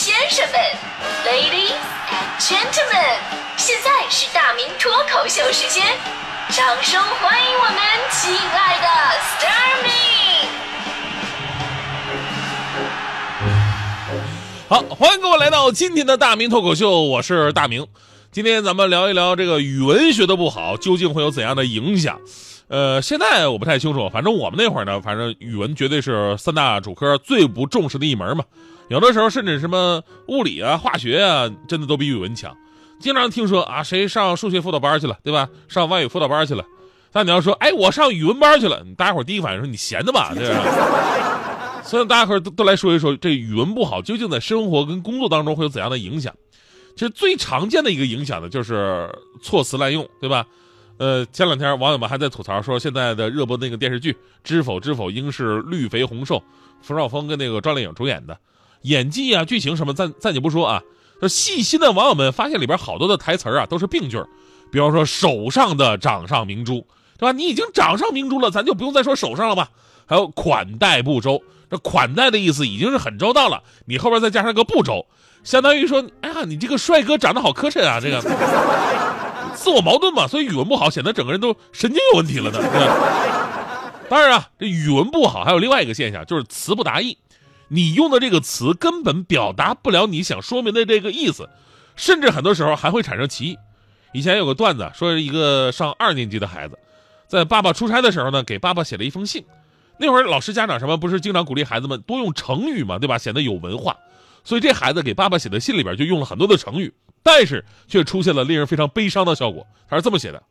先生们，Ladies and Gentlemen，现在是大明脱口秀时间，掌声欢迎我们亲爱的 s t a r m y 好，欢迎各位来到今天的大明脱口秀，我是大明。今天咱们聊一聊这个语文学的不好，究竟会有怎样的影响？呃，现在我不太清楚，反正我们那会儿呢，反正语文绝对是三大主科最不重视的一门嘛。有的时候甚至什么物理啊、化学啊，真的都比语文强。经常听说啊，谁上数学辅导班去了，对吧？上外语辅导班去了。但你要说，哎，我上语文班去了，大家伙第一反应说你闲的吧，对吧？所以大家伙都都来说一说，这语文不好究竟在生活跟工作当中会有怎样的影响？其实最常见的一个影响呢，就是措辞滥用，对吧？呃，前两天网友们还在吐槽说，现在的热播那个电视剧《知否知否》应是绿肥红瘦，冯绍峰跟那个赵丽颖主演的，演技啊、剧情什么暂暂且不说啊，就细心的网友们发现里边好多的台词啊都是病句比方说手上的掌上明珠，对吧？你已经掌上明珠了，咱就不用再说手上了吧？还有款待不周，这款待的意思已经是很周到了，你后边再加上个不周，相当于说，哎呀，你这个帅哥长得好磕碜啊，这个。自我矛盾嘛，所以语文不好，显得整个人都神经有问题了呢。当然啊，这语文不好还有另外一个现象，就是词不达意。你用的这个词根本表达不了你想说明的这个意思，甚至很多时候还会产生歧义。以前有个段子，说一个上二年级的孩子，在爸爸出差的时候呢，给爸爸写了一封信。那会儿老师家长什么不是经常鼓励孩子们多用成语嘛，对吧？显得有文化。所以这孩子给爸爸写的信里边就用了很多的成语。但是却出现了令人非常悲伤的效果。他是这么写的：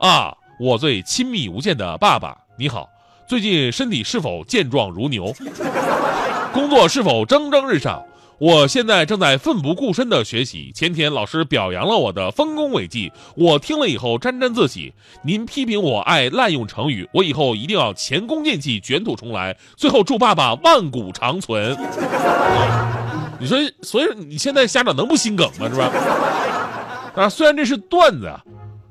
啊，我最亲密无间的爸爸，你好，最近身体是否健壮如牛？工作是否蒸蒸日上？我现在正在奋不顾身的学习。前天老师表扬了我的丰功伟绩，我听了以后沾沾自喜。您批评我爱滥用成语，我以后一定要前功尽弃，卷土重来。最后祝爸爸万古长存。你说，所以你现在家长能不心梗吗？是吧？啊，虽然这是段子啊，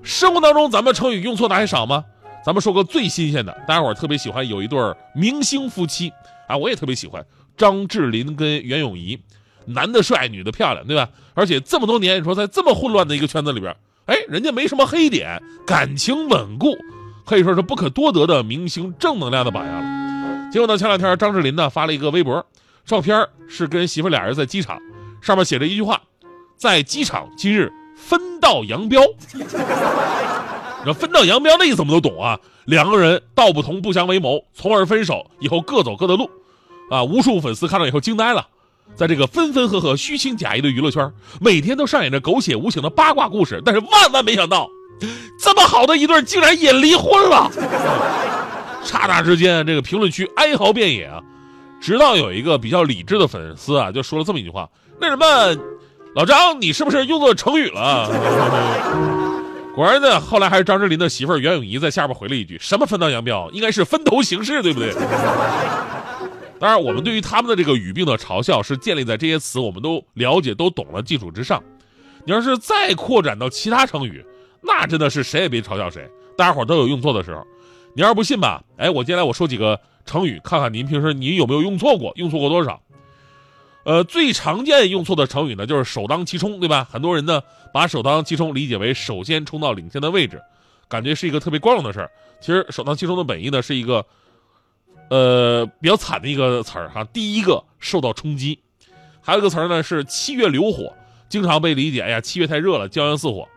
生活当中咱们成语用错的还少吗？咱们说个最新鲜的，大家伙特别喜欢有一对明星夫妻啊，我也特别喜欢张智霖跟袁咏仪，男的帅，女的漂亮，对吧？而且这么多年，你说在这么混乱的一个圈子里边，哎，人家没什么黑点，感情稳固，可以说是不可多得的明星正能量的榜样了。结果呢，前两天张智霖呢发了一个微博。照片是跟媳妇俩人在机场，上面写着一句话：“在机场今日分道扬镳。”分道扬镳的意思我们都懂啊，两个人道不同不相为谋，从而分手，以后各走各的路。啊，无数粉丝看到以后惊呆了，在这个分分合合、虚情假意的娱乐圈，每天都上演着狗血无情的八卦故事。但是万万没想到，这么好的一对竟然也离婚了。刹那之间，这个评论区哀嚎遍野啊。直到有一个比较理智的粉丝啊，就说了这么一句话：“那什么，老张，你是不是用错成语了？” 果然呢，后来还是张智霖的媳妇袁咏仪在下边回了一句：“什么分道扬镳？应该是分头行事，对不对？”当然，我们对于他们的这个语病的嘲笑是建立在这些词我们都了解、都懂了基础之上。你要是再扩展到其他成语，那真的是谁也别嘲笑谁，大家伙都有用错的时候。你要是不信吧，哎，我接下来我说几个。成语，看看您平时您有没有用错过，用错过多少？呃，最常见用错的成语呢，就是首当其冲，对吧？很多人呢把首当其冲理解为首先冲到领先的位置，感觉是一个特别光荣的事儿。其实首当其冲的本意呢是一个，呃，比较惨的一个词儿哈。第一个受到冲击，还有一个词儿呢是七月流火，经常被理解，哎呀，七月太热了，骄阳似火。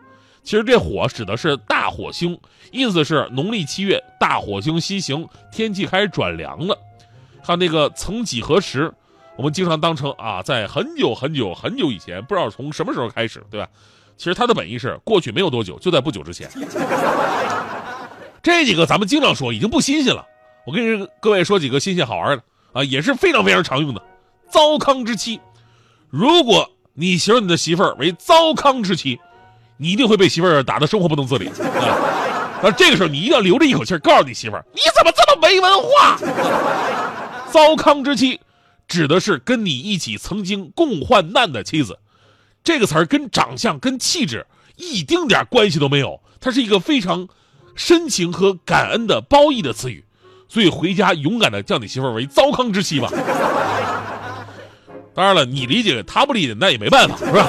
其实这火指的是大火星，意思是农历七月大火星西行，天气开始转凉了。还有那个曾几何时，我们经常当成啊，在很久很久很久以前，不知道从什么时候开始，对吧？其实它的本意是过去没有多久，就在不久之前。这几个咱们经常说，已经不新鲜了。我跟各位说几个新鲜好玩的啊，也是非常非常常用的。糟糠之妻，如果你形容你的媳妇儿为糟糠之妻。你一定会被媳妇儿打得生活不能自理啊！那这个时候你一定要留着一口气告诉你媳妇儿：你怎么这么没文化？糟糠之妻，指的是跟你一起曾经共患难的妻子。这个词儿跟长相、跟气质一丁点关系都没有，它是一个非常深情和感恩的褒义的词语。所以回家勇敢的叫你媳妇儿为糟糠之妻吧。当然了，你理解他不理解，那也没办法，是吧？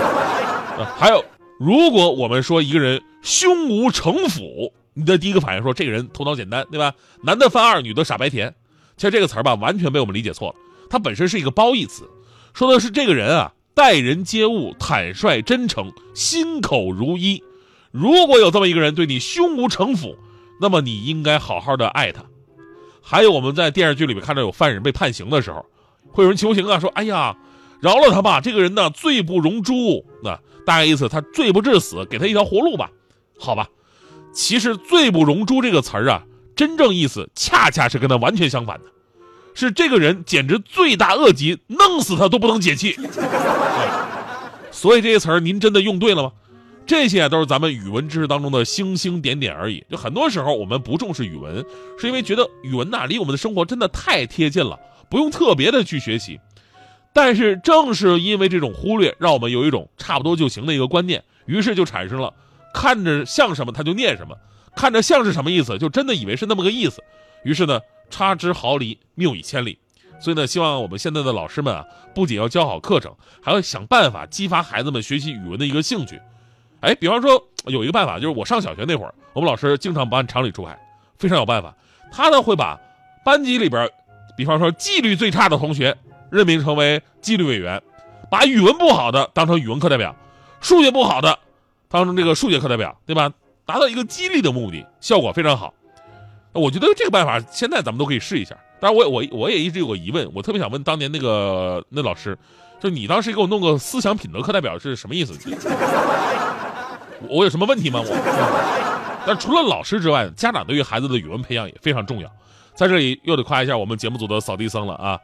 还有，如果我们说一个人胸无城府，你的第一个反应说这个人头脑简单，对吧？男的犯二，女的傻白甜。其实这个词儿吧，完全被我们理解错了。它本身是一个褒义词，说的是这个人啊，待人接物坦率真诚，心口如一。如果有这么一个人对你胸无城府，那么你应该好好的爱他。还有我们在电视剧里面看到有犯人被判刑的时候，会有人求情啊，说：“哎呀，饶了他吧，这个人呢罪不容诛。”那大概意思他罪不至死，给他一条活路吧。好吧，其实“罪不容诛”这个词儿啊，真正意思恰恰是跟他完全相反的，是这个人简直罪大恶极，弄死他都不能解气。所以这些词儿您真的用对了吗？这些都是咱们语文知识当中的星星点点而已。就很多时候我们不重视语文，是因为觉得语文呐离我们的生活真的太贴近了，不用特别的去学习。但是正是因为这种忽略，让我们有一种差不多就行的一个观念，于是就产生了看着像什么他就念什么，看着像是什么意思就真的以为是那么个意思，于是呢差之毫厘，谬以千里。所以呢，希望我们现在的老师们啊，不仅要教好课程，还要想办法激发孩子们学习语文的一个兴趣。哎，比方说有一个办法，就是我上小学那会儿，我们老师经常不按常理出牌，非常有办法。他呢会把班级里边，比方说纪律最差的同学任命成为纪律委员，把语文不好的当成语文课代表，数学不好的当成这个数学课代表，对吧？达到一个激励的目的，效果非常好。我觉得这个办法现在咱们都可以试一下。当然，我我我也一直有个疑问，我特别想问当年那个那老师，就你当时给我弄个思想品德课代表是什么意思？我有什么问题吗？我，但除了老师之外，家长对于孩子的语文培养也非常重要。在这里又得夸一下我们节目组的扫地僧了啊！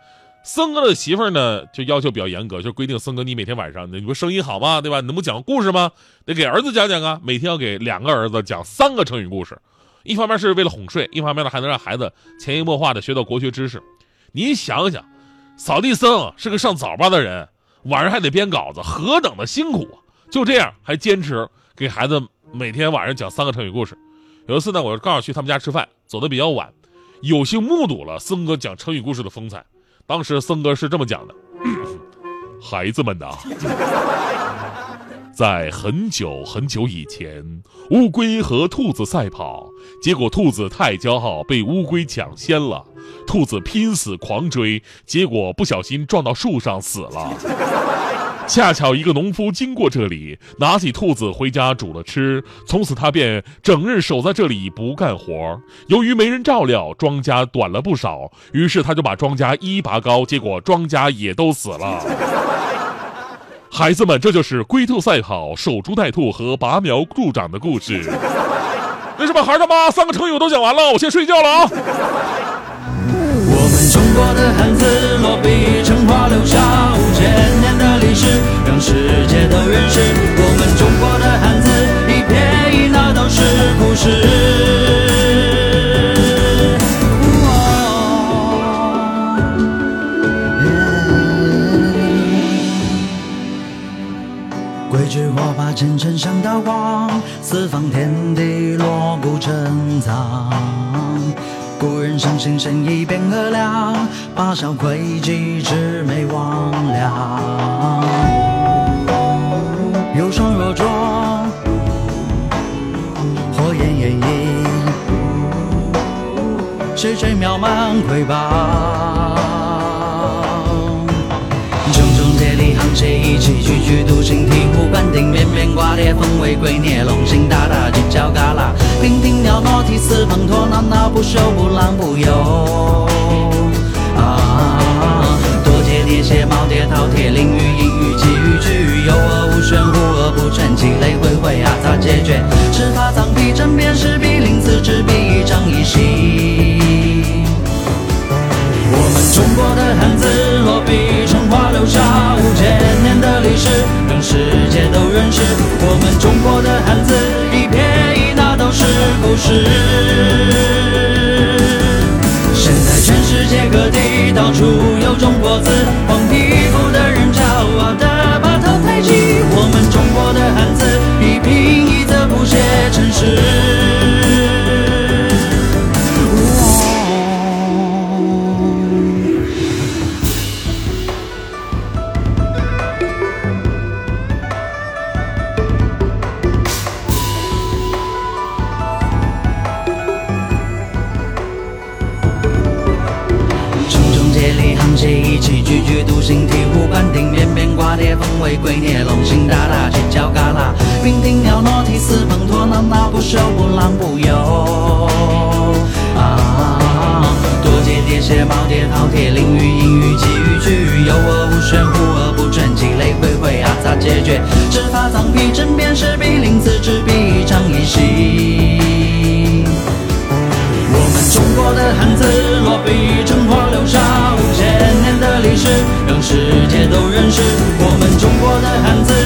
僧哥的媳妇儿呢，就要求比较严格，就规定僧哥你每天晚上，你不声音好吗？对吧？你能不讲故事吗？得给儿子讲讲啊！每天要给两个儿子讲三个成语故事，一方面是为了哄睡，一方面呢还能让孩子潜移默化的学到国学知识。您想想，扫地僧是个上早班的人，晚上还得编稿子，何等的辛苦啊！就这样还坚持。给孩子每天晚上讲三个成语故事。有一次呢，我刚好去他们家吃饭，走的比较晚，有幸目睹了森哥讲成语故事的风采。当时森哥是这么讲的：“孩子们呐，在很久很久以前，乌龟和兔子赛跑，结果兔子太骄傲，被乌龟抢先了。兔子拼死狂追，结果不小心撞到树上死了。”恰巧一个农夫经过这里，拿起兔子回家煮了吃。从此他便整日守在这里不干活。由于没人照料，庄稼短了不少。于是他就把庄稼一拔高，结果庄稼也都死了。孩子们，这就是龟兔赛跑、守株待兔和拔苗助长的故事。为什么孩他妈三个成语我都讲完了，我先睡觉了啊。我们中国的汉字落笔成画，留下五千年的历史，让世人相信生意变和良，八小诡计魑魅魍魉。有双若壮，火焰炎影，谁谁渺茫瑰宝。炯炯接力沆瀣一气，踽踽独行，醍醐灌顶，绵绵挂裂，凤尾龟臬，龙行大大，犄角旮旯，亭亭袅娜，涕泗滂沱，闹闹不休，不浪不游。啊，多节叠写，耄耋饕餮，囹圄隐圄，奇语巨语，有恶无玄，无恶不全，积累灰灰啊，杂解决？尺法藏笔，针砭现在为龟臬龙行大大犄角旮旯，平顶鸟挪蹄四碰驼，闹闹不休不浪不游。啊，多节叠鞋毛叠饕餮，淋雨阴雨寄雨句，有恶无玄，无而不全，积累回回啊咋解决？执法藏皮针砭时弊，临此执笔长一息。我们中国的汉字落笔成画，留下我的汉字，